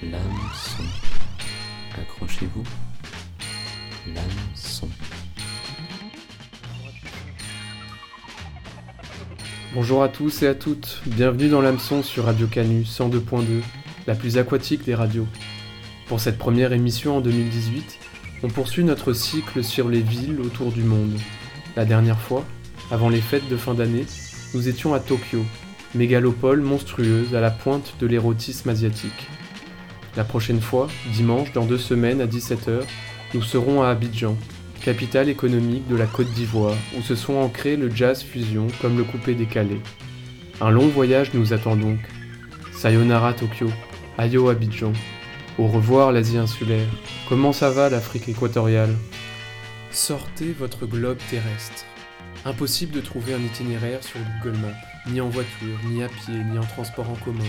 L'hameçon. Accrochez-vous. L'hameçon. Bonjour à tous et à toutes, bienvenue dans l'hameçon sur Radio Canu 102.2, la plus aquatique des radios. Pour cette première émission en 2018, on poursuit notre cycle sur les villes autour du monde. La dernière fois, avant les fêtes de fin d'année, nous étions à Tokyo, mégalopole monstrueuse à la pointe de l'érotisme asiatique. La prochaine fois, dimanche, dans deux semaines à 17h, nous serons à Abidjan, capitale économique de la Côte d'Ivoire, où se sont ancrés le jazz fusion comme le coupé décalé. Un long voyage nous attend donc. Sayonara Tokyo, Ayo Abidjan. Au revoir l'Asie insulaire. Comment ça va l'Afrique équatoriale? Sortez votre globe terrestre. Impossible de trouver un itinéraire sur Google Maps, ni en voiture, ni à pied, ni en transport en commun.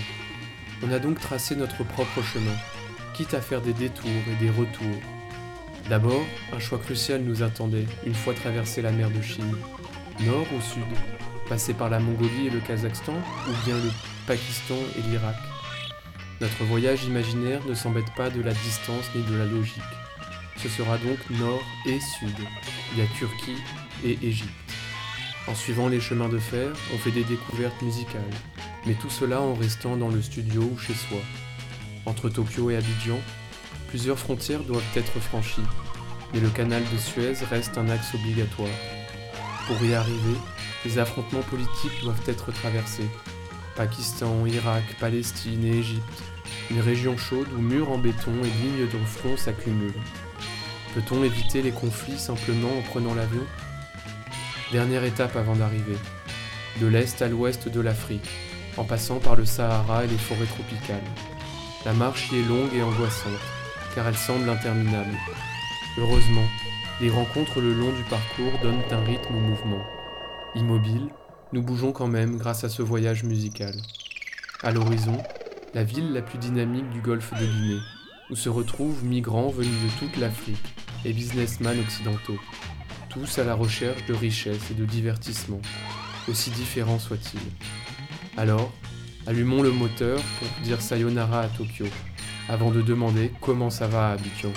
On a donc tracé notre propre chemin, quitte à faire des détours et des retours. D'abord, un choix crucial nous attendait une fois traversé la mer de Chine. Nord ou sud? Passer par la Mongolie et le Kazakhstan ou bien le Pakistan et l'Irak? Notre voyage imaginaire ne s'embête pas de la distance ni de la logique. Ce sera donc nord et sud. Il y a Turquie et Égypte. En suivant les chemins de fer, on fait des découvertes musicales, mais tout cela en restant dans le studio ou chez soi. Entre Tokyo et Abidjan, plusieurs frontières doivent être franchies, mais le canal de Suez reste un axe obligatoire. Pour y arriver, les affrontements politiques doivent être traversés. Pakistan, Irak, Palestine et Égypte, une région chaude où murs en béton et lignes de front s'accumulent. Peut-on éviter les conflits simplement en prenant l'avion? Dernière étape avant d'arriver. De l'est à l'ouest de l'Afrique, en passant par le Sahara et les forêts tropicales. La marche y est longue et angoissante, car elle semble interminable. Heureusement, les rencontres le long du parcours donnent un rythme au mouvement. Immobile, nous bougeons quand même grâce à ce voyage musical. À l'horizon, la ville la plus dynamique du golfe de Guinée, où se retrouvent migrants venus de toute l'Afrique et businessmen occidentaux tous à la recherche de richesse et de divertissement, aussi différents soient-ils. Alors, allumons le moteur pour dire sayonara à Tokyo, avant de demander comment ça va à Abidjan.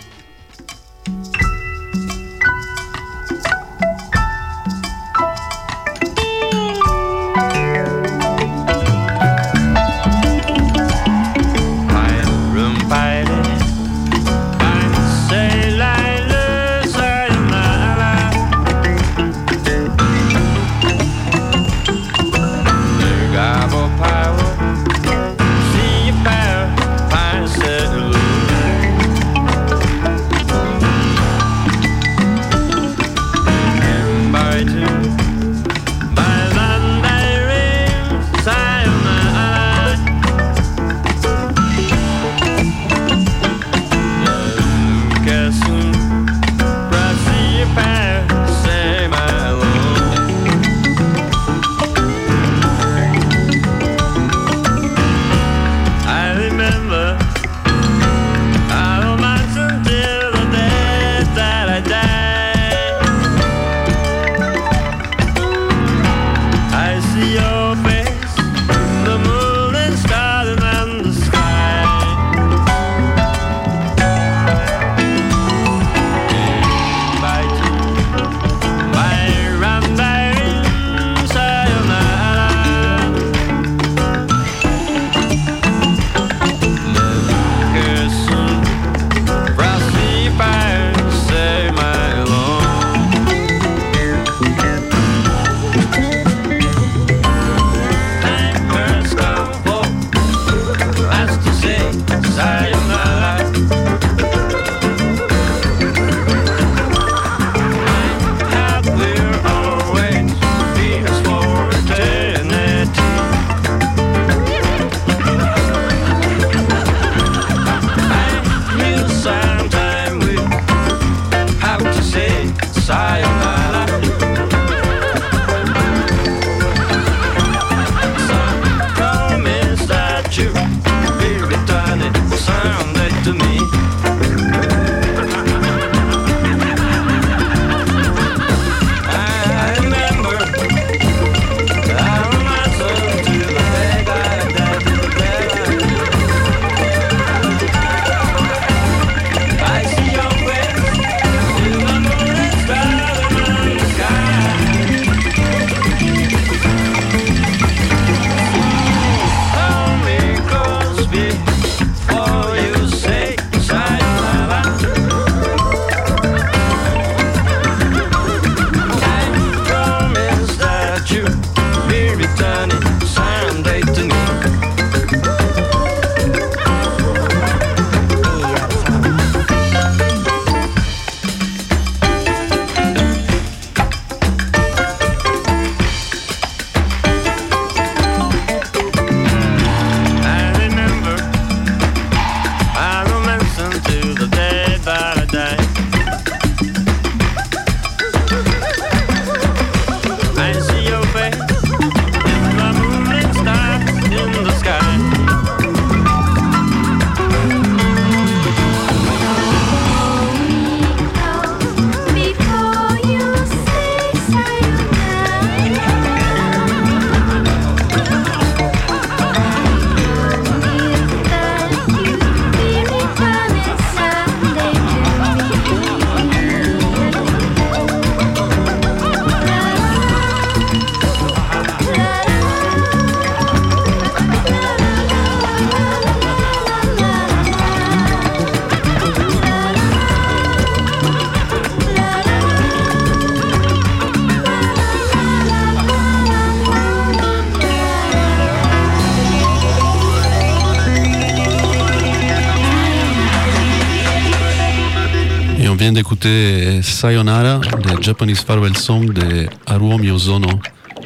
Sayonara, le Japanese Farewell Song de Haruo Miyazono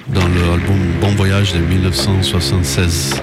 dans l'album Bon Voyage de 1976.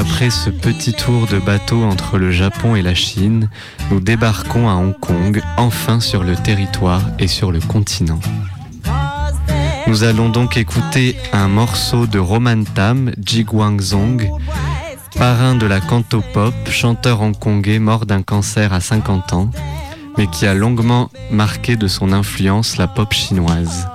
Après ce petit tour de bateau entre le Japon et la Chine, nous débarquons à Hong Kong, enfin sur le territoire et sur le continent. Nous allons donc écouter un morceau de Roman Tam, Ji Guangzong, parrain de la cantopop, chanteur hongkongais mort d'un cancer à 50 ans, mais qui a longuement marqué de son influence la pop chinoise.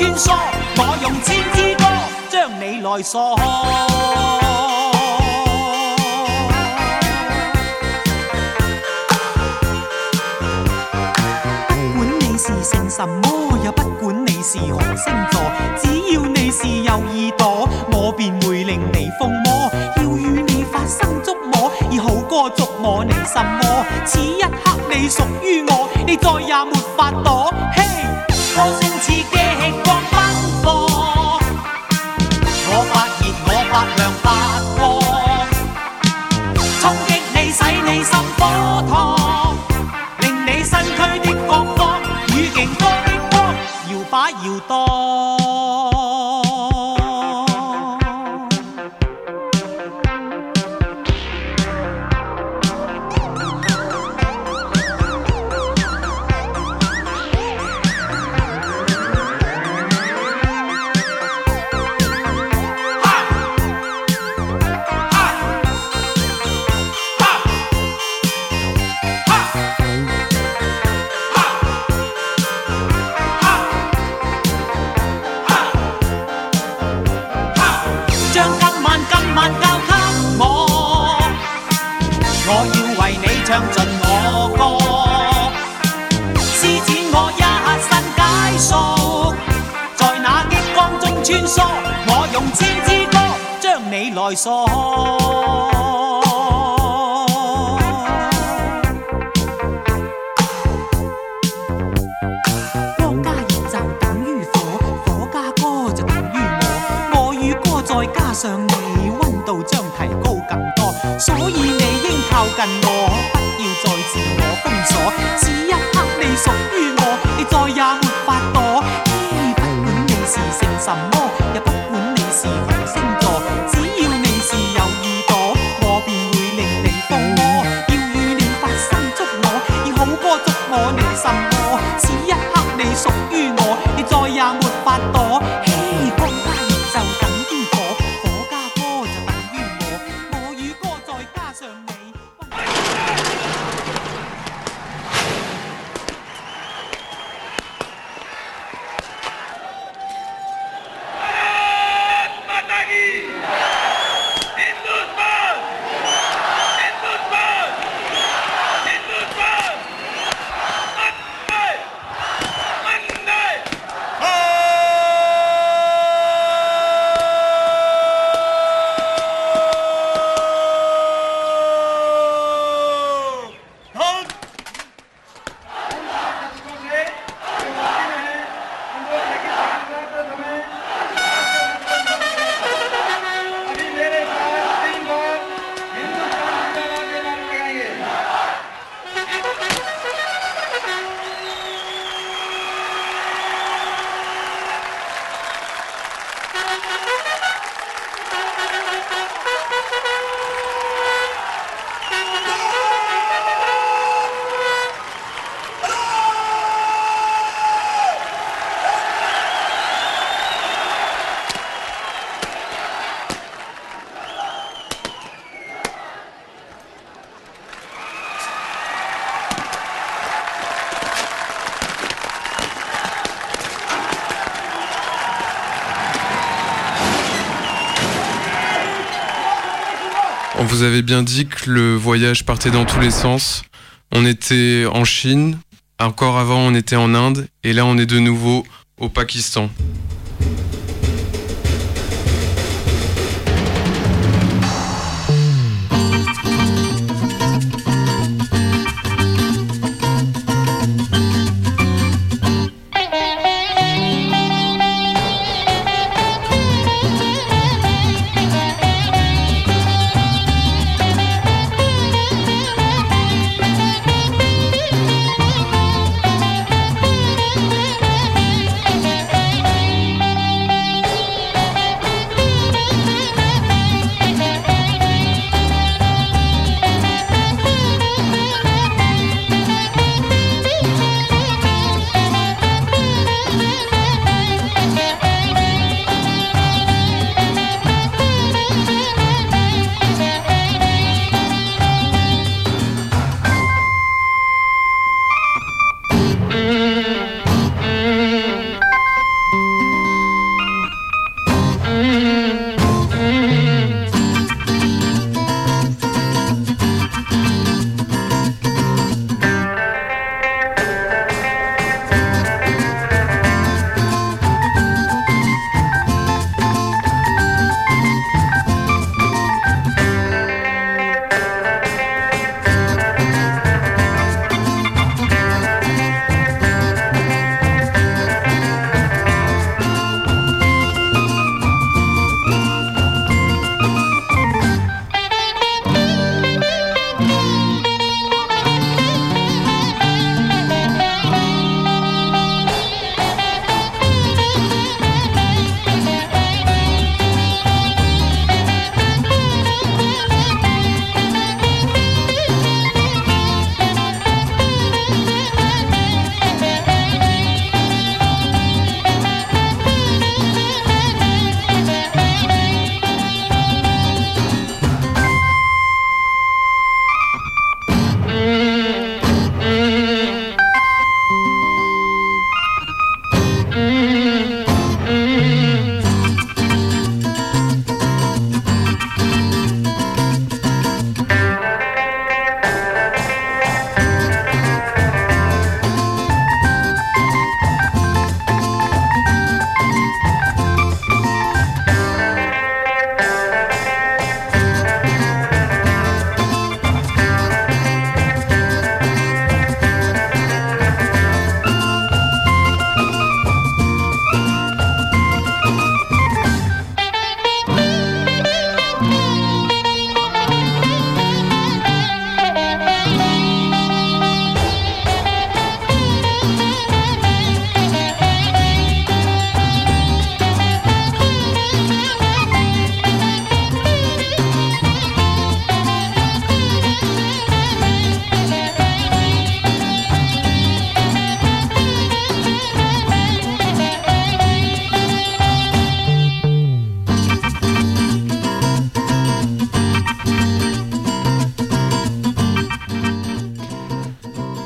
穿梭，我用千支歌將你來鎖。不管你是姓什麼，也不管你是何星座，只要你是有耳朵，我便會令你瘋魔。要與你發生觸摸，而好歌觸摸你什么。此一刻你屬於我，你再也没法躲。嘿、歌聲似 to. 将你来锁。光加热就等于火，火加歌就等于我，我与歌再加上你，温度将提高更多，所以你应靠近我，不要再自我封锁。此一刻你属于我，你再也没法躲。嘿，不管你是姓什么， On vous avait bien dit que le voyage partait dans tous les sens. On était en Chine, encore avant on était en Inde, et là on est de nouveau au Pakistan.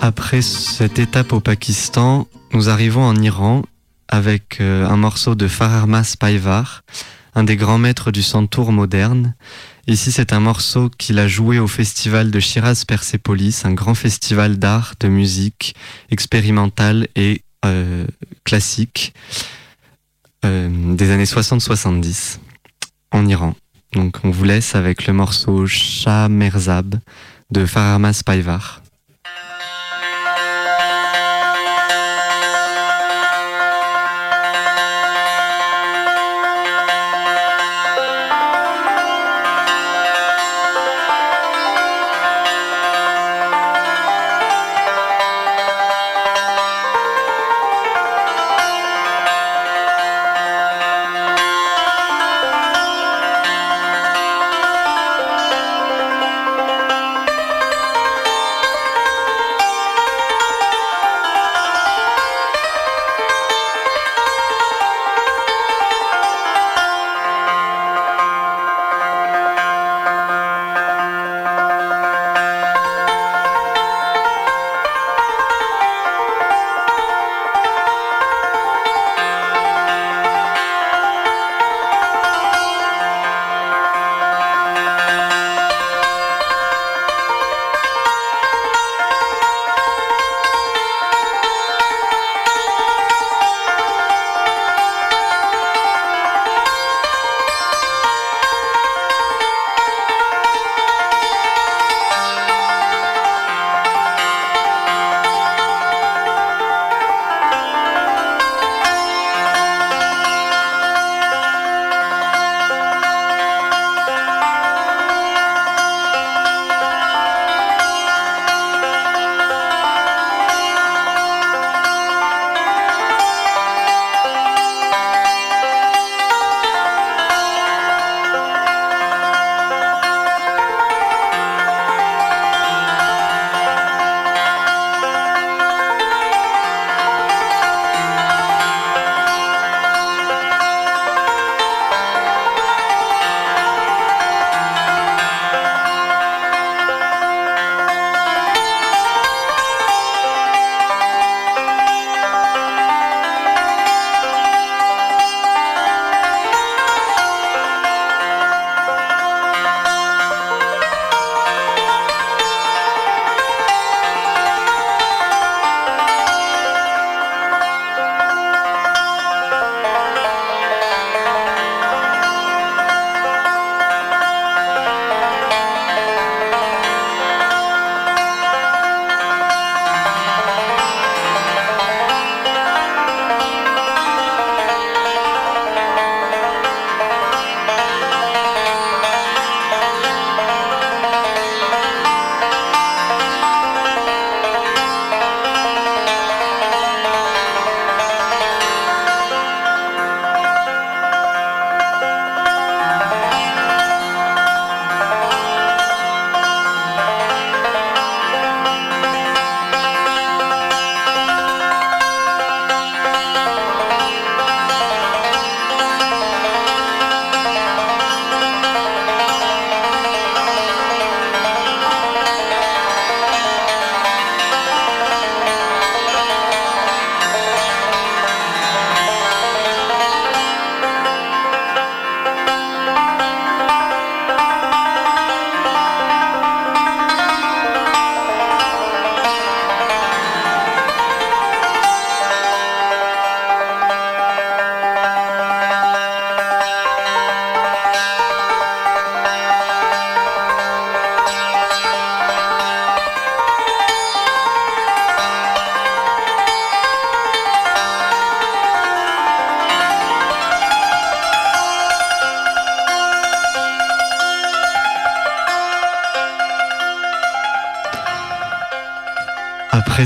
Après cette étape au Pakistan, nous arrivons en Iran avec euh, un morceau de Fararmas Paivar, un des grands maîtres du santour moderne. Ici, c'est un morceau qu'il a joué au festival de Shiraz Persepolis, un grand festival d'art, de musique expérimentale et euh, classique euh, des années 60-70 en Iran. Donc, on vous laisse avec le morceau Shah Merzab de Fararmas Paivar.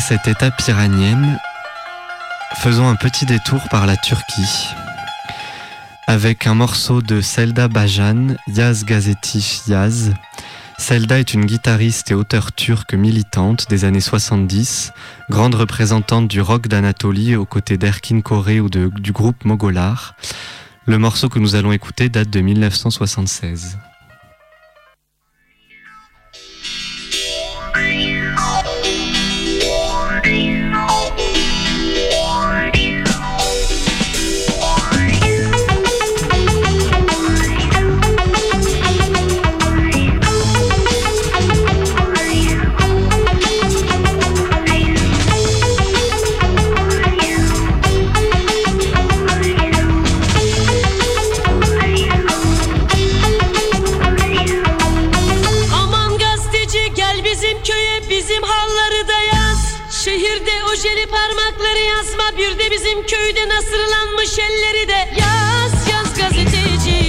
Cette étape iranienne, faisons un petit détour par la Turquie avec un morceau de Selda Bajan, Yaz Gazeti Yaz. Selda est une guitariste et auteure turque militante des années 70, grande représentante du rock d'Anatolie aux côtés d'Erkin Koré ou du groupe Mogolar. Le morceau que nous allons écouter date de 1976. bir de bizim köyde nasırlanmış elleri de. Yaz yaz gazeteci.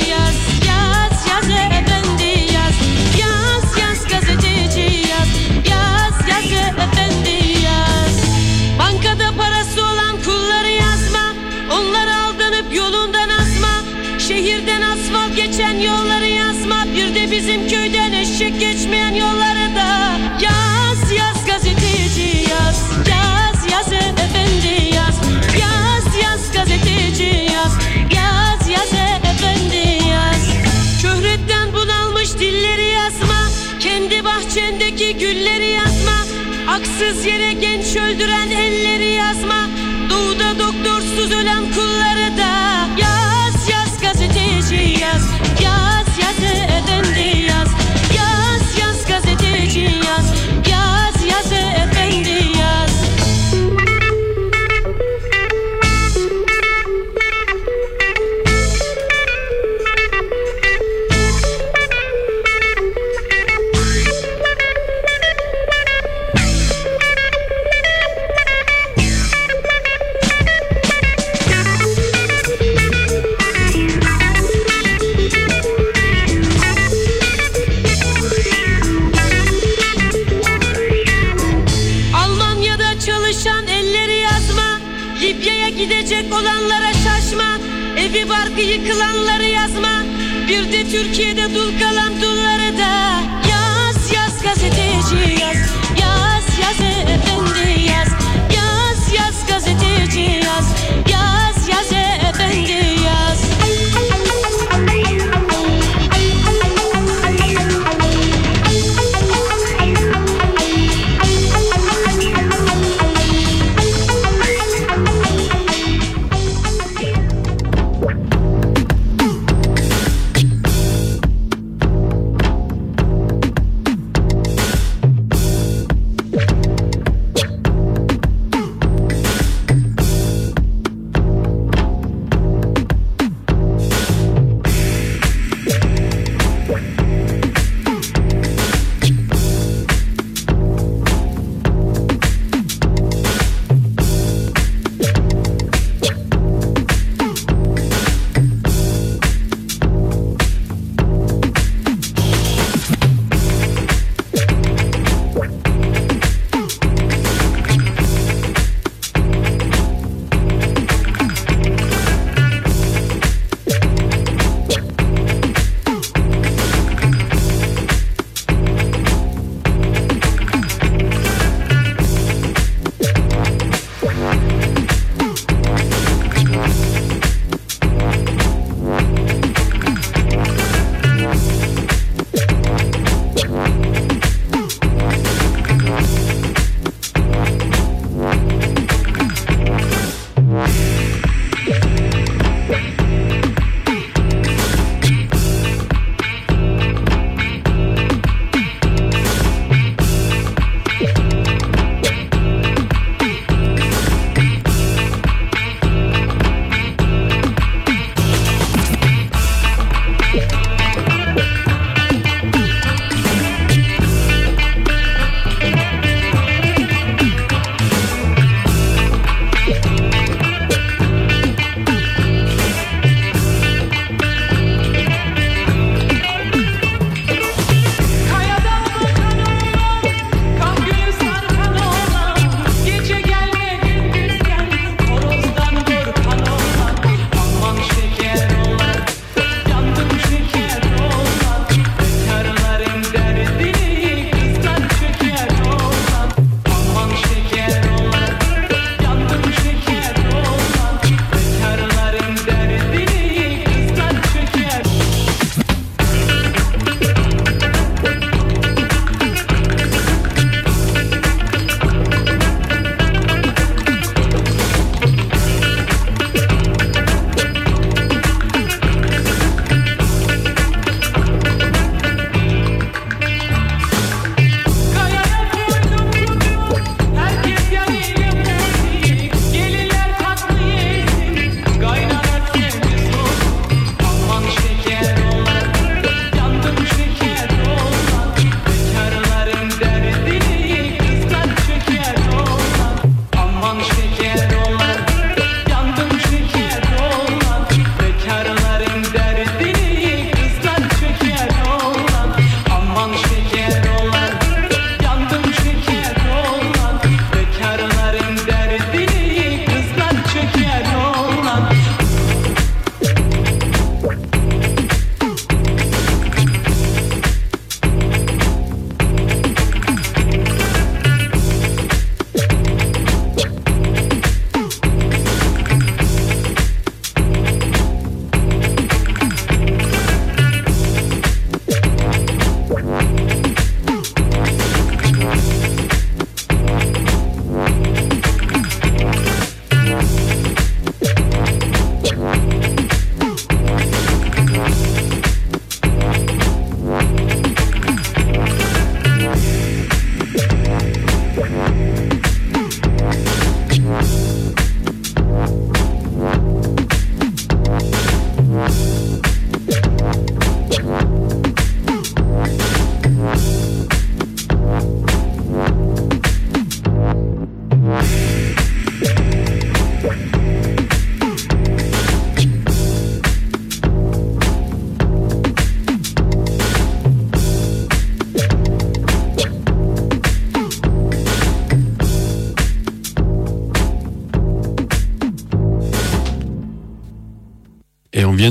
Haksız yere genç öldüren elleri yazma. Doğuda doktorsuz ölen kulları da Yaz yaz gazeteci yaz. Yaz yaz efendi Türkiye'de dur.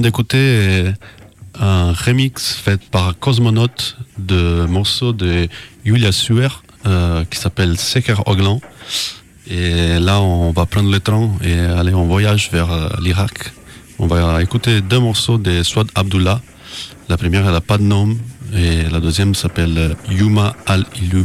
D'écouter un remix fait par Cosmonaut de morceau de Julia Suer euh, qui s'appelle Seker Oglan. Et là, on va prendre le train et aller en voyage vers euh, l'Irak. On va écouter deux morceaux de Swad Abdullah. La première, elle n'a pas de nom et la deuxième s'appelle Yuma Al-Ilu.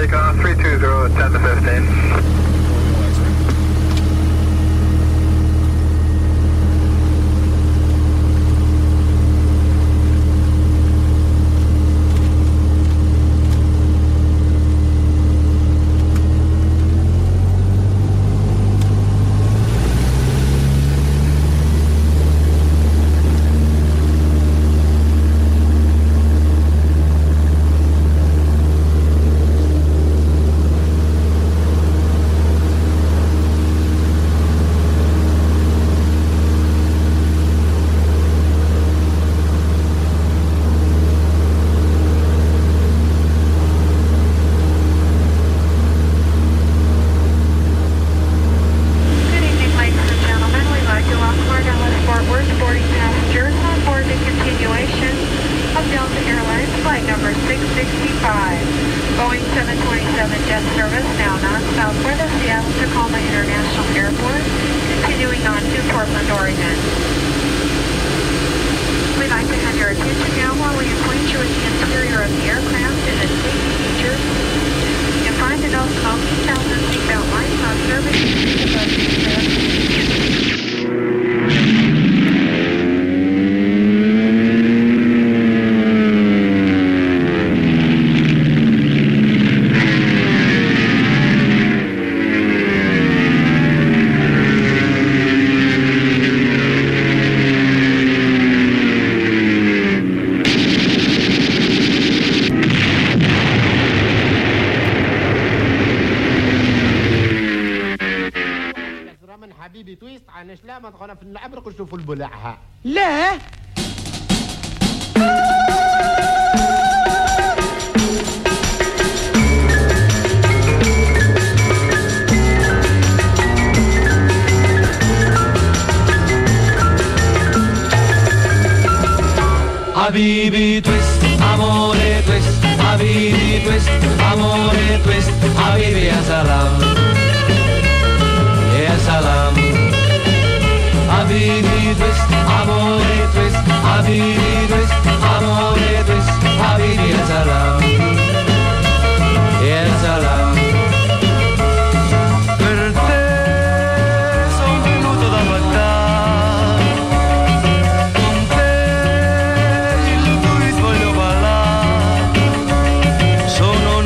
takeoff, 320, 10 to 15. من حبيبي تويست عن شلام تخونا في العبرق نشوفوا البلعها لا Habibi twist, amore twist, habibi twist, amore twist, habibi ya salam, Habibi twist, amore twist, habibi twist, amore twist, habibi ya salam, ya salam. Per te sono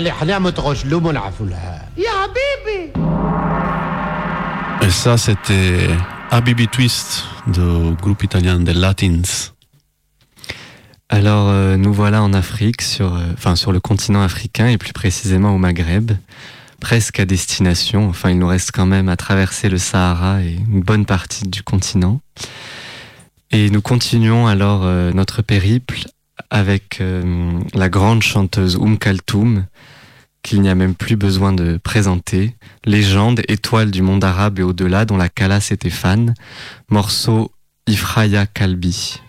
عشلام على علي حلام تغشلوم ونعفولها يا حبيبي Et ça, c'était Habibi Twist du groupe italien des Latins. Alors euh, nous voilà en Afrique, sur, euh, enfin sur le continent africain et plus précisément au Maghreb, presque à destination. Enfin il nous reste quand même à traverser le Sahara et une bonne partie du continent. Et nous continuons alors euh, notre périple avec euh, la grande chanteuse Oum Kaltoum, qu'il n'y a même plus besoin de présenter, légende, étoile du monde arabe et au-delà dont la Kalas était fan, morceau Ifraya Kalbi.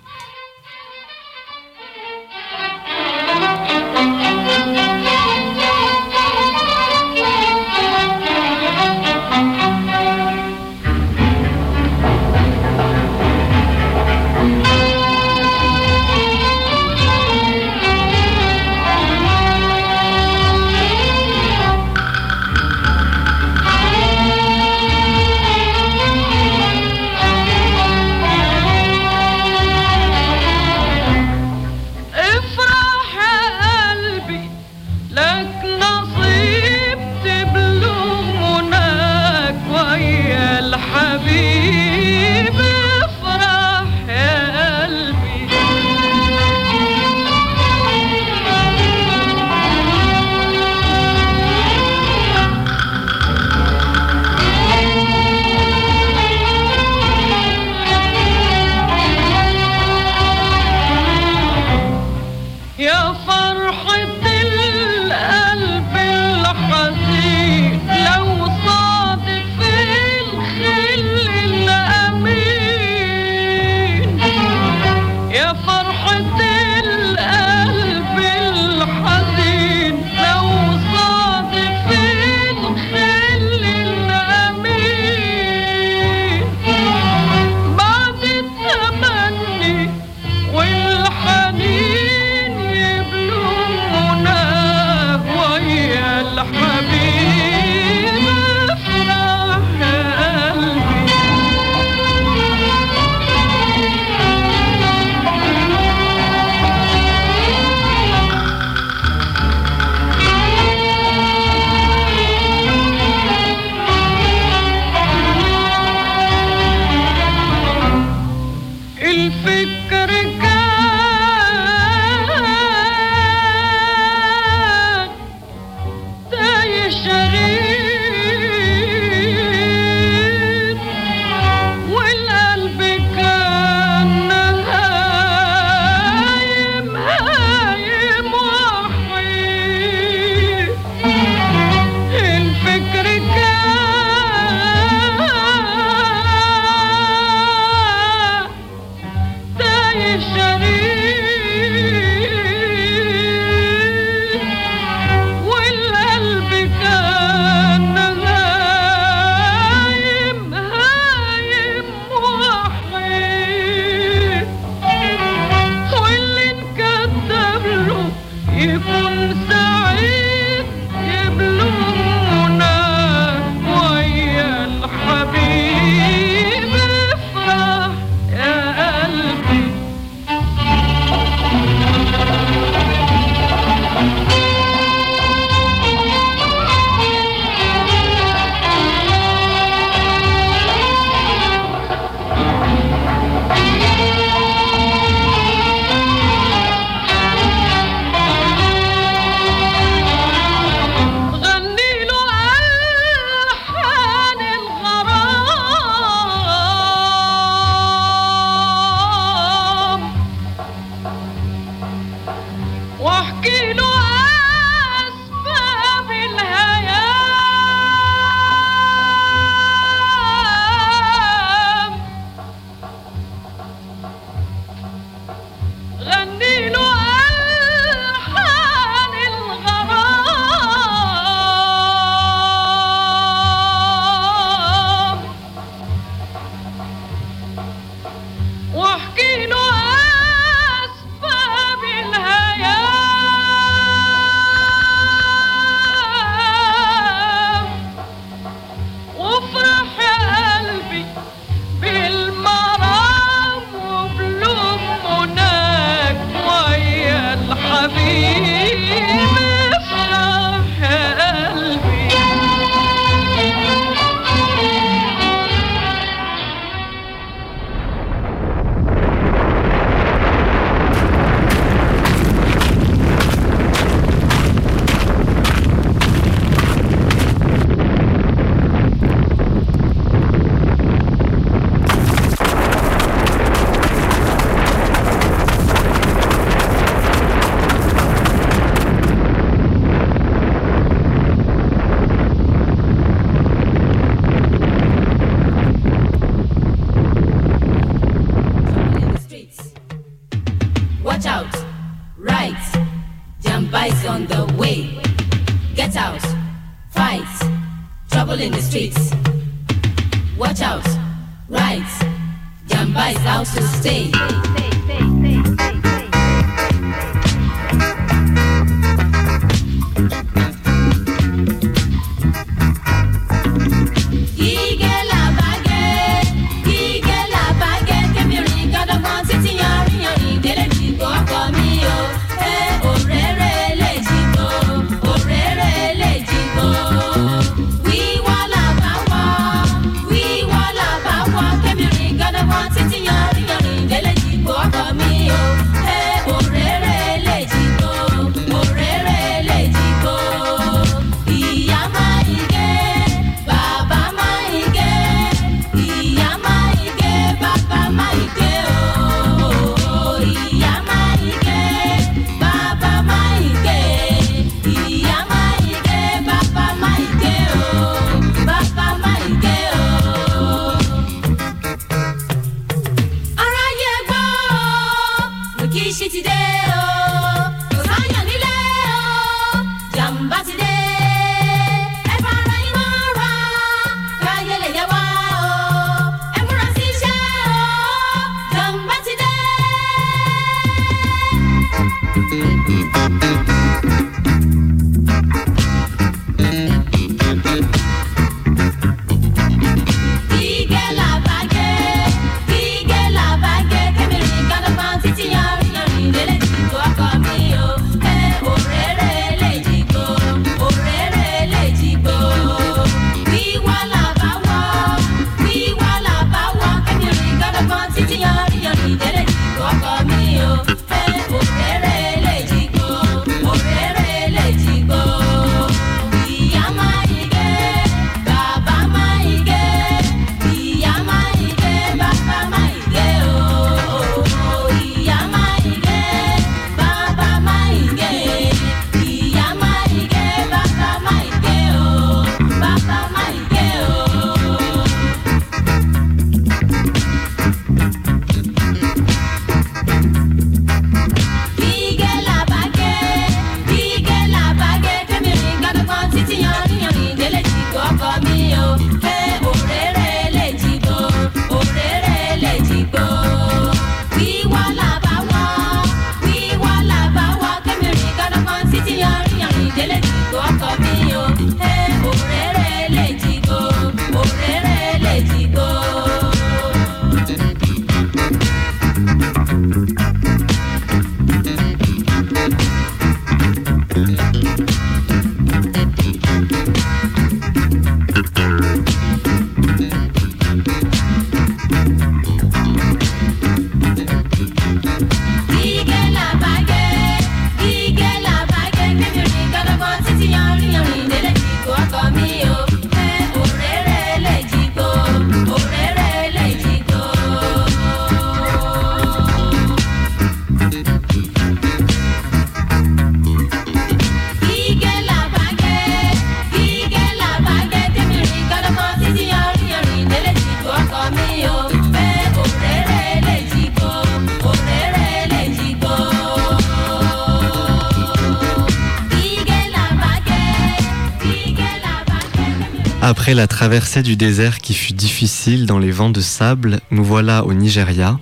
Traversée du désert qui fut difficile dans les vents de sable, nous voilà au Nigeria,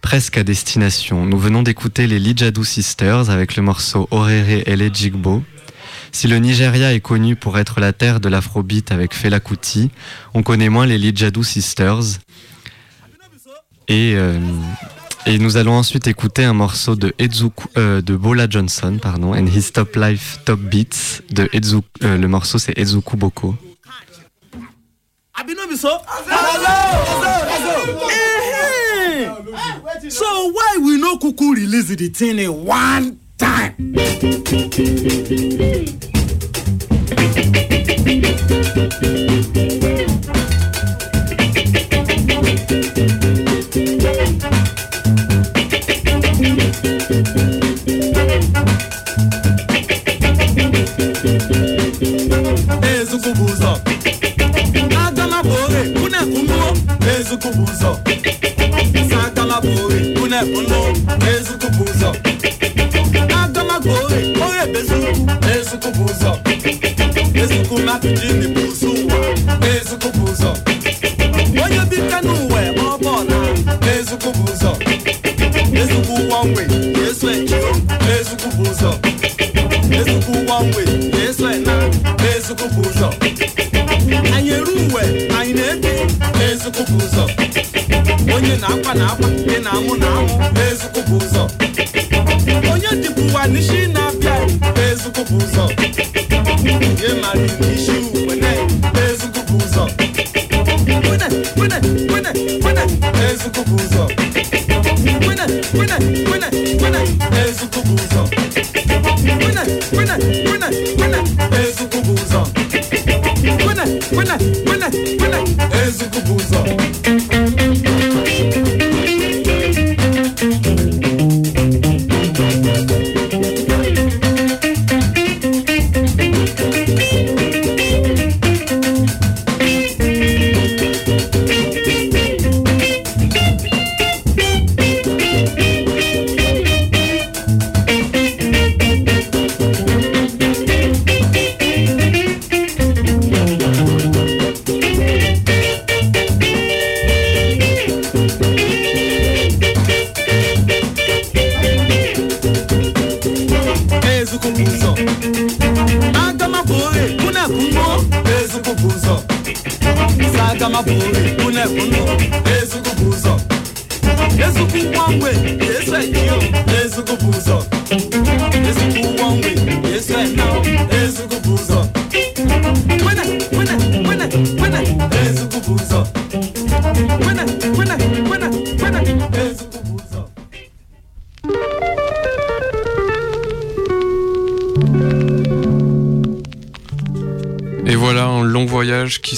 presque à destination. Nous venons d'écouter les Lijadu Sisters avec le morceau Orere Ele Jigbo. Si le Nigeria est connu pour être la terre de l'afrobeat avec Fela Kuti, on connaît moins les Lijadu Sisters. Et, euh, nous allons ensuite écouter un morceau euh, de Bola Johnson, pardon, and His Top Life Top Beats. Euh, le morceau c'est Ezuku Boko. Abi no be so. So why we no kuku release the thing in one time. ezukubuzo ezukwu sakala ụzọ sa akala bụ une unu ezukwu bụ ụzọ agama bụ ori oye bezukwu ezukwu bụ ụzọ ezukwu mapijini bụ ụzọ ụwa ezukwu bụ ụzọ onye bika n'ụwa ma ọ bụ ọla ezukwu bụ ụzọ ezukwu wọnwe yesu echio ezukwu Ezukwu bụ onye na-akwa na akwa nke na-amụ na amụ Ezukwu bụ onye dịbụ ụwa n'isi na-abịa Ezukwu bụ ụzọ. Ihe mara ilu. kubuza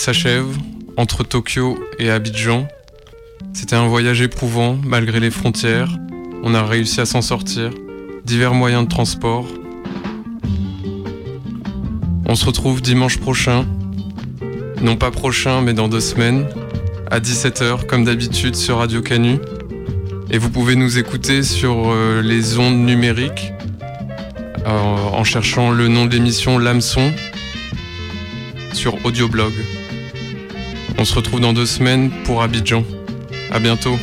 s'achève entre Tokyo et Abidjan. C'était un voyage éprouvant malgré les frontières. On a réussi à s'en sortir. Divers moyens de transport. On se retrouve dimanche prochain. Non pas prochain, mais dans deux semaines. À 17h, comme d'habitude, sur Radio Canu. Et vous pouvez nous écouter sur euh, les ondes numériques euh, en cherchant le nom de l'émission L'Hameçon sur Audioblog. On se retrouve dans deux semaines pour Abidjan. À bientôt.